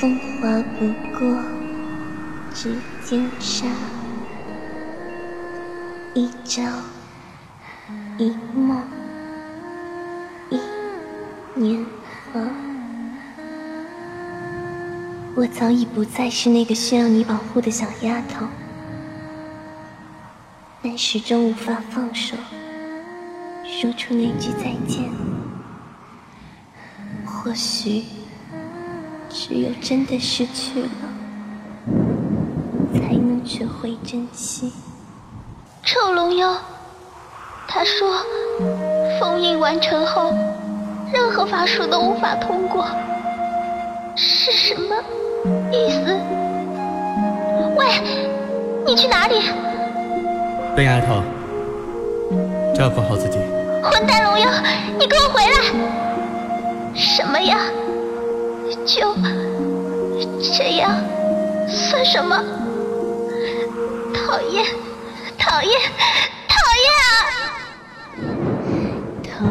风华不过指尖沙，一朝一梦一年华。我早已不再是那个需要你保护的小丫头，但始终无法放手，说出那句再见。或许。只有真的失去了，才能学会珍惜。臭龙妖，他说，封印完成后，任何法术都无法通过，是什么意思？喂，你去哪里？笨丫头，照顾好自己。混蛋龙妖，你给我回来！什么呀？就这样，算什么？讨厌，讨厌，讨厌啊！逃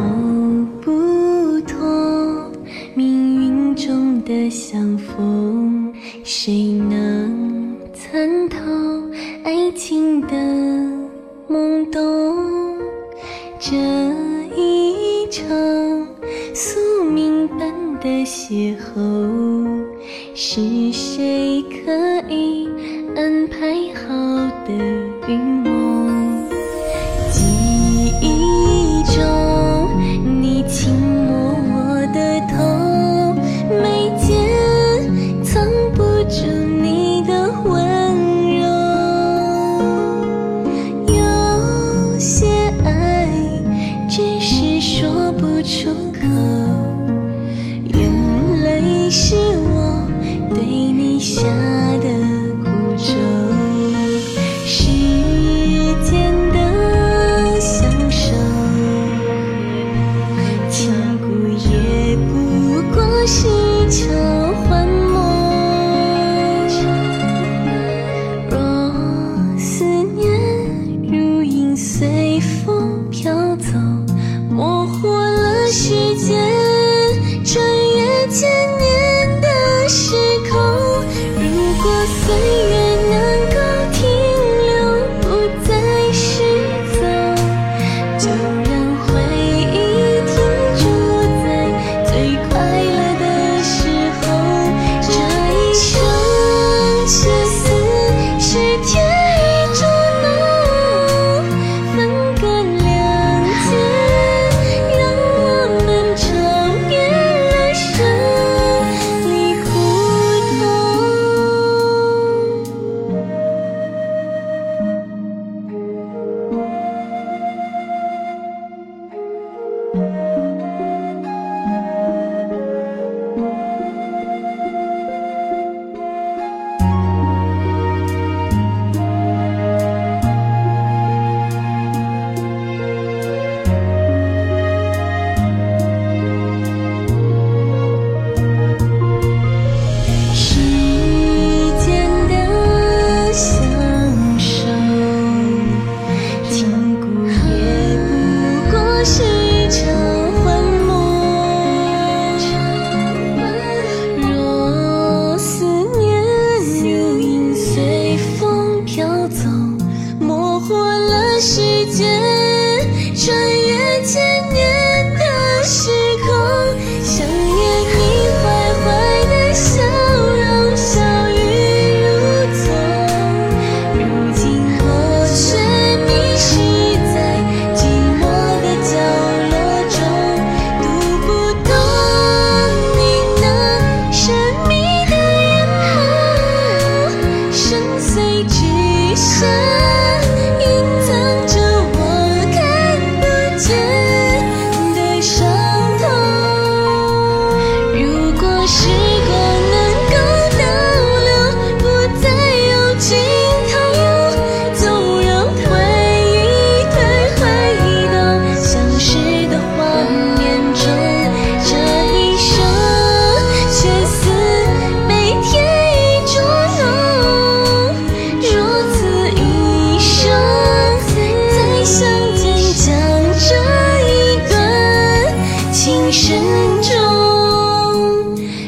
不脱命运中的相逢，谁能参透爱情的懵懂？这一场宿命。的邂逅，是谁可以安排好的？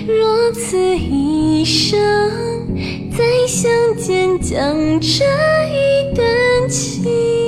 若此一生再相见，将这一段情。